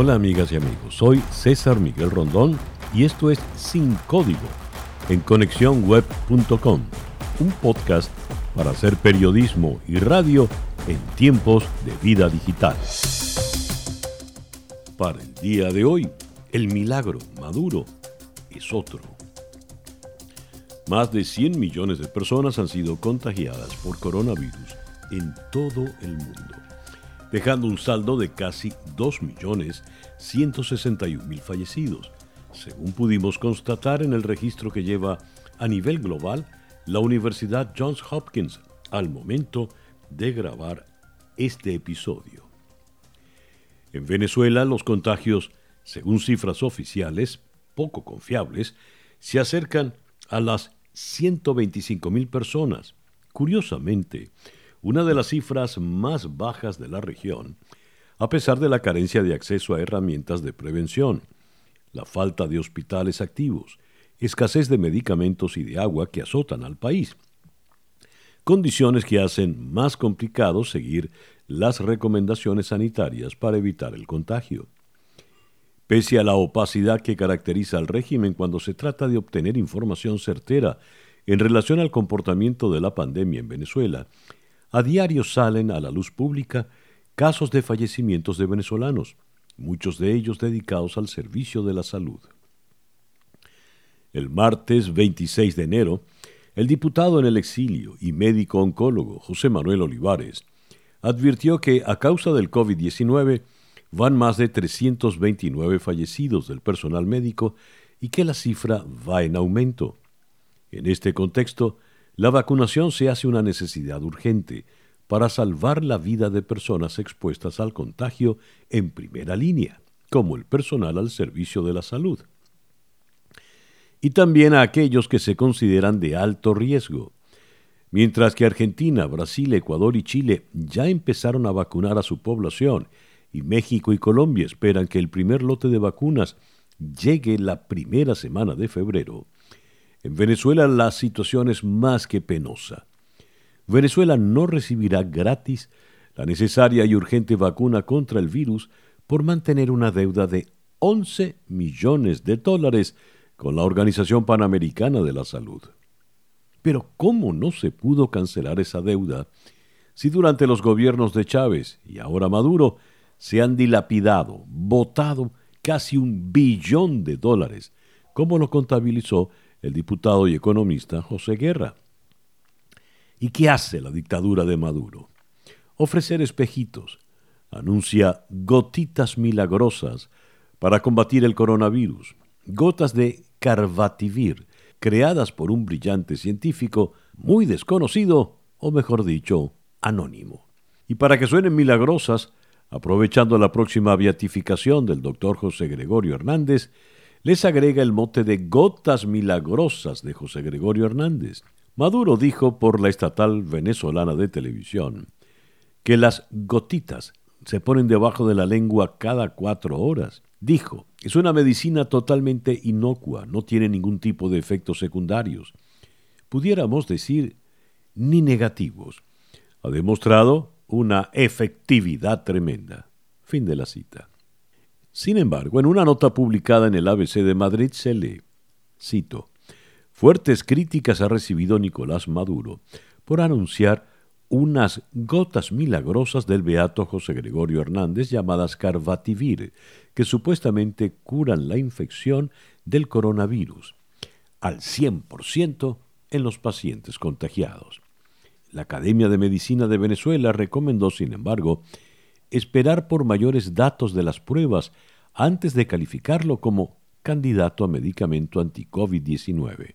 Hola amigas y amigos, soy César Miguel Rondón y esto es Sin Código en conexiónweb.com, un podcast para hacer periodismo y radio en tiempos de vida digital. Para el día de hoy, el milagro Maduro es otro. Más de 100 millones de personas han sido contagiadas por coronavirus en todo el mundo, dejando un saldo de casi 2.161.000 fallecidos, según pudimos constatar en el registro que lleva a nivel global la Universidad Johns Hopkins al momento de grabar este episodio. En Venezuela los contagios, según cifras oficiales poco confiables, se acercan a las 125.000 personas. Curiosamente, una de las cifras más bajas de la región, a pesar de la carencia de acceso a herramientas de prevención, la falta de hospitales activos, escasez de medicamentos y de agua que azotan al país. Condiciones que hacen más complicado seguir las recomendaciones sanitarias para evitar el contagio. Pese a la opacidad que caracteriza al régimen cuando se trata de obtener información certera en relación al comportamiento de la pandemia en Venezuela, a diario salen a la luz pública casos de fallecimientos de venezolanos, muchos de ellos dedicados al servicio de la salud. El martes 26 de enero, el diputado en el exilio y médico oncólogo José Manuel Olivares advirtió que a causa del COVID-19 van más de 329 fallecidos del personal médico y que la cifra va en aumento. En este contexto, la vacunación se hace una necesidad urgente para salvar la vida de personas expuestas al contagio en primera línea, como el personal al servicio de la salud. Y también a aquellos que se consideran de alto riesgo. Mientras que Argentina, Brasil, Ecuador y Chile ya empezaron a vacunar a su población y México y Colombia esperan que el primer lote de vacunas llegue la primera semana de febrero, en Venezuela la situación es más que penosa. Venezuela no recibirá gratis la necesaria y urgente vacuna contra el virus por mantener una deuda de 11 millones de dólares con la Organización Panamericana de la Salud. Pero ¿cómo no se pudo cancelar esa deuda si durante los gobiernos de Chávez y ahora Maduro se han dilapidado, votado casi un billón de dólares, como lo contabilizó el diputado y economista José Guerra? ¿Y qué hace la dictadura de Maduro? Ofrecer espejitos. Anuncia gotitas milagrosas para combatir el coronavirus. Gotas de Carvativir, creadas por un brillante científico muy desconocido, o mejor dicho, anónimo. Y para que suenen milagrosas, aprovechando la próxima beatificación del doctor José Gregorio Hernández, les agrega el mote de gotas milagrosas de José Gregorio Hernández. Maduro dijo por la estatal venezolana de televisión que las gotitas se ponen debajo de la lengua cada cuatro horas. Dijo, es una medicina totalmente inocua, no tiene ningún tipo de efectos secundarios. Pudiéramos decir, ni negativos. Ha demostrado una efectividad tremenda. Fin de la cita. Sin embargo, en una nota publicada en el ABC de Madrid se lee, cito, Fuertes críticas ha recibido Nicolás Maduro por anunciar unas gotas milagrosas del beato José Gregorio Hernández llamadas Carvativir, que supuestamente curan la infección del coronavirus al 100% en los pacientes contagiados. La Academia de Medicina de Venezuela recomendó, sin embargo, esperar por mayores datos de las pruebas antes de calificarlo como candidato a medicamento anti-COVID-19.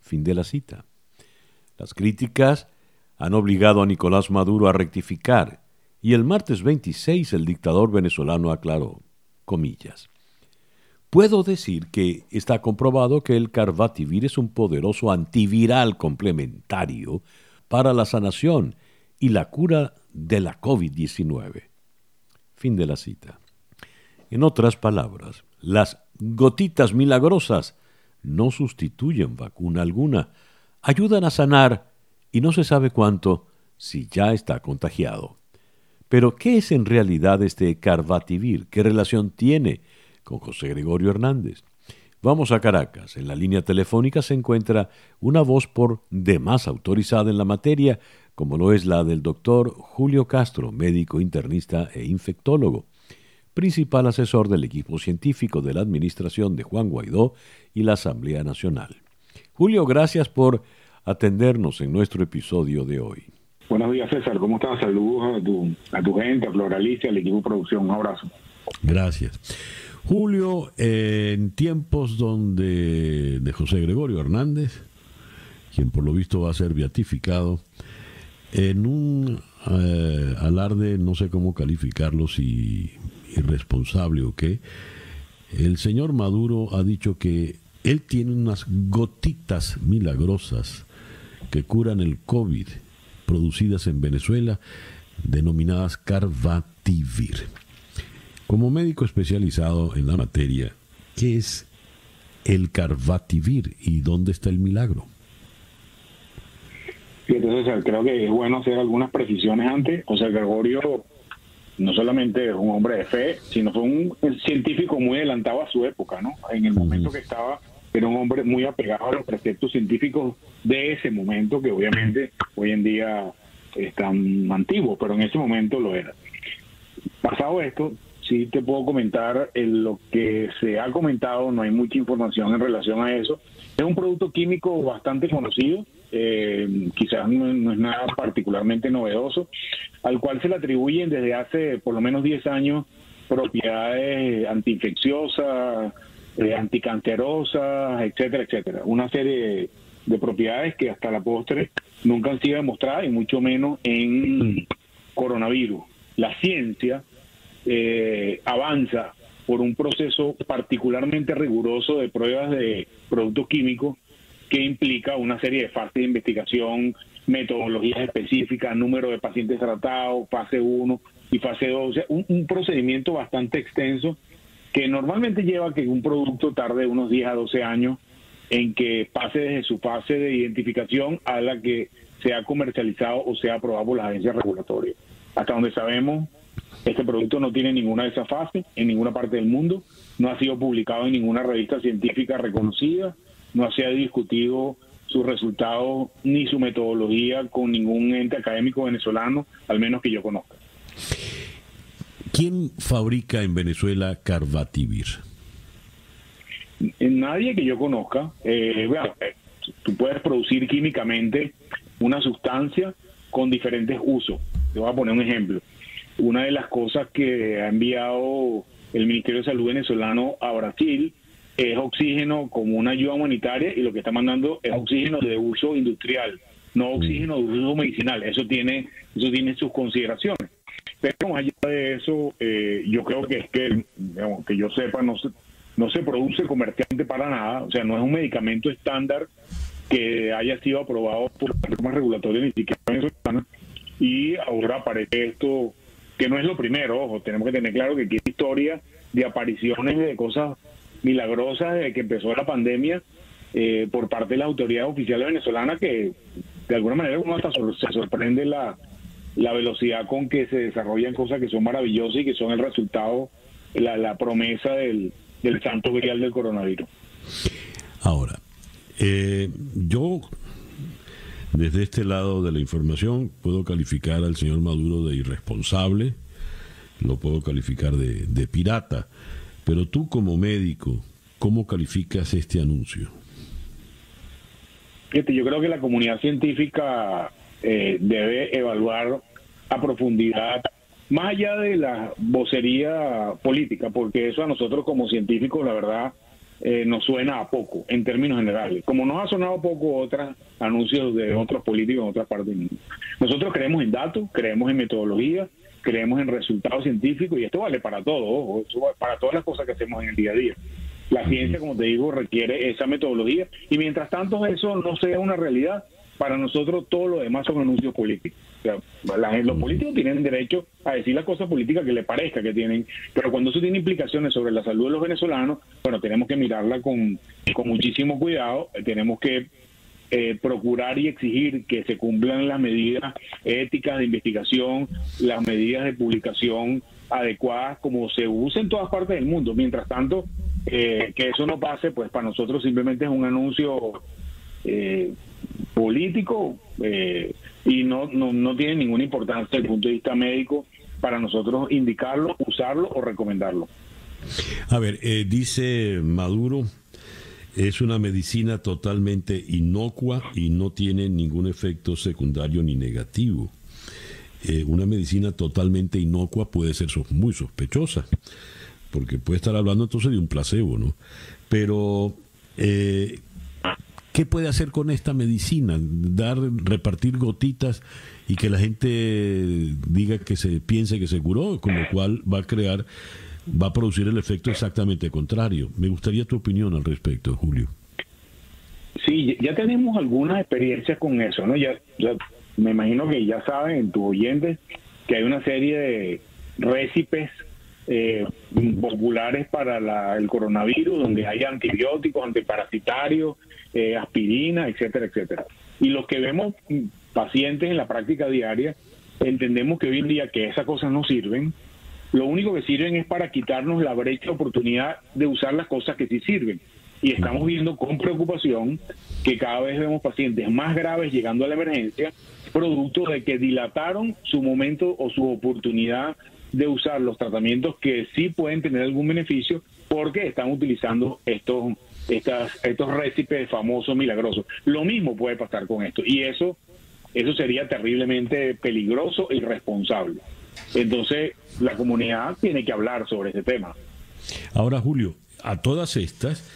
Fin de la cita. Las críticas han obligado a Nicolás Maduro a rectificar y el martes 26 el dictador venezolano aclaró, comillas, Puedo decir que está comprobado que el Carvativir es un poderoso antiviral complementario para la sanación y la cura de la COVID-19. Fin de la cita. En otras palabras, las gotitas milagrosas no sustituyen vacuna alguna, ayudan a sanar y no se sabe cuánto si ya está contagiado. Pero, ¿qué es en realidad este Carbativir? ¿Qué relación tiene con José Gregorio Hernández? Vamos a Caracas. En la línea telefónica se encuentra una voz por demás autorizada en la materia, como lo es la del doctor Julio Castro, médico internista e infectólogo, principal asesor del equipo científico de la administración de Juan Guaidó y la Asamblea Nacional. Julio, gracias por atendernos en nuestro episodio de hoy. Buenos días, César. ¿Cómo estás? Saludos a tu, a tu gente, a Floralicia, al equipo de producción. Un abrazo. Gracias. Julio, en tiempos donde de José Gregorio Hernández, quien por lo visto va a ser beatificado, en un eh, alarde, no sé cómo calificarlo, si irresponsable o qué, el señor Maduro ha dicho que él tiene unas gotitas milagrosas que curan el COVID producidas en Venezuela, denominadas Carvativir. Como médico especializado en la materia, ¿qué es el Carvativir y dónde está el milagro? entonces creo que es bueno hacer algunas precisiones antes. O sea, Gregorio no solamente es un hombre de fe, sino fue un científico muy adelantado a su época, ¿no? En el momento que estaba, era un hombre muy apegado a los preceptos científicos de ese momento, que obviamente hoy en día están antiguos, pero en ese momento lo era. Pasado esto, sí te puedo comentar en lo que se ha comentado, no hay mucha información en relación a eso. Es un producto químico bastante conocido, eh, quizás no, es nada particularmente novedoso, al cual se le atribuyen desde hace por lo menos 10 años propiedades antiinfecciosas, eh, anticancerosas, etcétera, etcétera. Una serie de, propiedades que hasta la postre nunca han sido demostradas y mucho menos en coronavirus. La ciencia eh, avanza por un proceso particularmente riguroso de pruebas de productos químicos que implica una serie de fases de investigación, metodologías específicas, número de pacientes tratados, fase 1 y fase 2, o sea, un, procedimiento bastante extenso que normalmente lleva a que un producto tarde unos 10 a 12 años en que pase desde su fase de identificación a la que sea comercializado o sea aprobado por las agencias regulatorias. Hasta donde sabemos, este producto no tiene ninguna de esas fases en ninguna parte del mundo, no ha sido publicado en ninguna revista científica reconocida, no se ha discutido su resultado ni su metodología con ningún ente académico venezolano, al menos que yo conozca. ¿Quién fabrica en Venezuela Carvativir? Nadie que yo conozca. Eh, eh, tú puedes producir químicamente una sustancia con diferentes usos. Te voy a poner un ejemplo. Una de las cosas que ha enviado el Ministerio de Salud venezolano a Brasil es oxígeno como una ayuda humanitaria y lo que está mandando es oxígeno de uso industrial, no oxígeno de uso medicinal. Eso tiene, eso tiene sus consideraciones. Pero más allá de eso, eh, yo creo que es que, digamos, que yo sepa, no se, no se produce comercialmente para nada, o sea, no es un medicamento estándar que haya sido aprobado por las normas regulatorias ni siquiera venezolanas. Y ahora aparece esto, que no es lo primero, ojo, tenemos que tener claro que aquí hay historia de apariciones de cosas milagrosa desde que empezó la pandemia eh, por parte de las autoridades oficiales venezolanas que de alguna manera uno hasta se sorprende la, la velocidad con que se desarrollan cosas que son maravillosas y que son el resultado, la, la promesa del, del santo grial del coronavirus. Ahora, eh, yo desde este lado de la información puedo calificar al señor Maduro de irresponsable, lo puedo calificar de, de pirata, pero tú como médico, ¿cómo calificas este anuncio? yo creo que la comunidad científica eh, debe evaluar a profundidad, más allá de la vocería política, porque eso a nosotros como científicos, la verdad, eh, nos suena a poco en términos generales. Como nos ha sonado poco otros anuncios de otros políticos en otras partes del mundo. Nosotros creemos en datos, creemos en metodología, creemos en resultados científicos y esto vale para todo, para todas las cosas que hacemos en el día a día. La ciencia, como te digo, requiere esa metodología y mientras tanto eso no sea una realidad, para nosotros todo lo demás son anuncios políticos. Los políticos tienen derecho a decir las cosas políticas que les parezca que tienen, pero cuando eso tiene implicaciones sobre la salud de los venezolanos, bueno, tenemos que mirarla con, con muchísimo cuidado, tenemos que eh, procurar y exigir que se cumplan las medidas éticas de investigación, las medidas de publicación adecuadas como se usa en todas partes del mundo. Mientras tanto, eh, que eso no pase, pues para nosotros simplemente es un anuncio eh, político y no, no, no tiene ninguna importancia desde el punto de vista médico para nosotros indicarlo, usarlo o recomendarlo. A ver, dice Maduro es una medicina totalmente inocua y no tiene ningún efecto secundario ni negativo. Eh, una medicina totalmente inocua puede ser muy sospechosa, porque puede estar hablando entonces de un placebo, ¿no? Pero, eh, ¿qué puede hacer con esta medicina? Dar, repartir gotitas y que la gente diga que se piense que se curó, con lo cual va a crear va a producir el efecto exactamente contrario. Me gustaría tu opinión al respecto, Julio. Sí, ya tenemos algunas experiencias con eso, ¿no? Ya, me imagino que ya saben en tus oyentes que hay una serie de récipes eh, populares para el coronavirus, donde hay antibióticos, antiparasitarios, eh, aspirina, etcétera, etcétera. Y los que vemos pacientes en la práctica diaria, entendemos que hoy en día que esas cosas no sirven, lo único que sirven es para quitarnos la brecha de oportunidad de usar las cosas que sí sirven. Y estamos viendo con preocupación que cada vez vemos pacientes más graves llegando a la emergencia, producto de que dilataron su momento o su oportunidad de usar los tratamientos que sí pueden tener algún beneficio porque están utilizando estos estas, estos récipes famosos milagrosos. Lo mismo puede pasar con esto y eso eso sería terriblemente peligroso e irresponsable. Entonces, la comunidad tiene que hablar sobre ese tema. Ahora, Julio, a todas estas,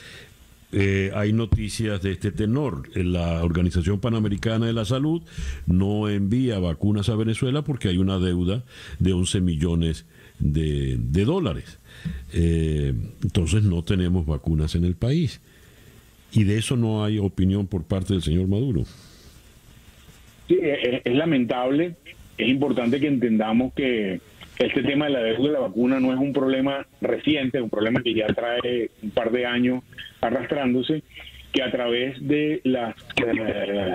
eh, hay noticias de este tenor. La Organización Panamericana de la Salud no envía vacunas a Venezuela porque hay una deuda de 11 millones de, dólares. Eh, entonces no tenemos vacunas en el país. Y de eso no hay opinión por parte del señor Maduro. Sí, es lamentable es importante que entendamos que este tema de la deuda de la vacuna no es un problema reciente, es un problema que ya trae un par de años arrastrándose, que a través de las eh,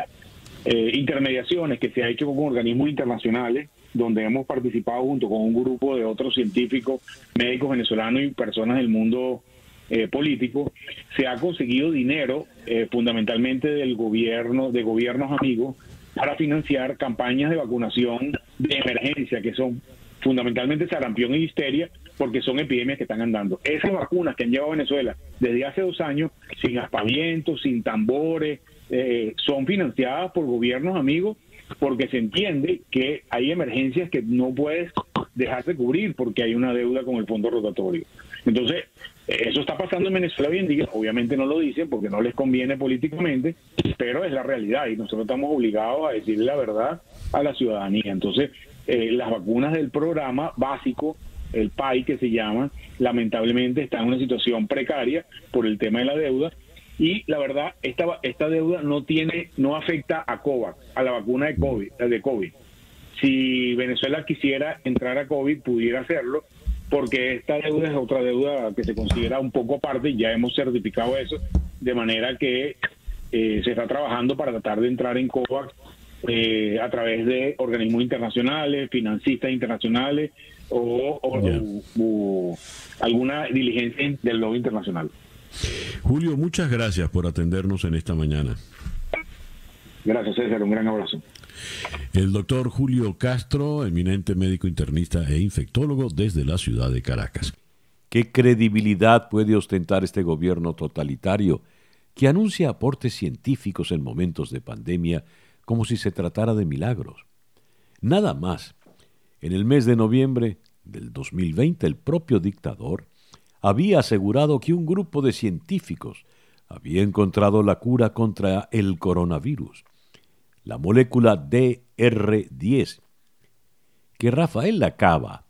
eh, intermediaciones que se ha hecho con organismos internacionales, donde hemos participado junto con un grupo de otros científicos, médicos venezolanos y personas del mundo eh, político, se ha conseguido dinero fundamentalmente del gobierno, de gobiernos amigos, para financiar campañas de vacunación de emergencia, que son fundamentalmente sarampión y histeria, porque son epidemias que están andando. Esas vacunas que han llevado a Venezuela desde hace dos años, sin aspavientos, sin tambores, eh, son financiadas por gobiernos amigos, porque se entiende que hay emergencias que no puedes dejar de cubrir porque hay una deuda con el fondo rotatorio. Entonces, eso está pasando en Venezuela hoy en día, obviamente no lo dicen porque no les conviene políticamente, pero es la realidad y nosotros estamos obligados a decirle la verdad a la ciudadanía. Entonces, eh, las vacunas del programa básico, el PAI que se llama, lamentablemente está en una situación precaria por el tema de la deuda y la verdad esta esta deuda no tiene no afecta a COVAX, a la vacuna de COVID, de COVID. Si Venezuela quisiera entrar a COVID pudiera hacerlo porque esta deuda es otra deuda que se considera un poco aparte ya hemos certificado eso, de manera que eh, se está trabajando para tratar de entrar en COVAX eh, a través de organismos internacionales, financistas internacionales o, alguna diligencia del lobby internacional. Julio, muchas gracias por atendernos en esta mañana. Gracias, César. Un gran abrazo. El doctor Julio Castro, eminente médico internista e infectólogo desde la ciudad de Caracas. ¿Qué credibilidad puede ostentar este gobierno totalitario que anuncia aportes científicos en momentos de pandemia como si se tratara de milagros? Nada más. En el mes de noviembre del 2020, el propio dictador había asegurado que un grupo de científicos había encontrado la cura contra el coronavirus la molécula DR10, que Rafael Lacaba,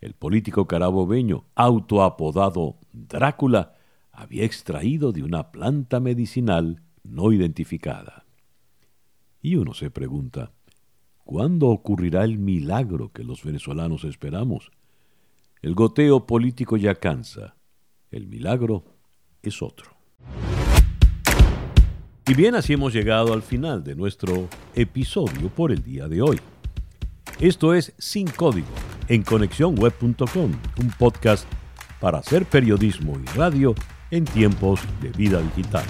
el político carabobeño autoapodado Drácula, había extraído de una planta medicinal no identificada. Y uno se pregunta, ¿cuándo ocurrirá el milagro que los venezolanos esperamos? El goteo político ya cansa, el milagro es otro. Y bien, así hemos llegado al final de nuestro episodio por el día de hoy. Esto es Sin Código en conexiónweb.com, un podcast para hacer periodismo y radio en tiempos de vida digital.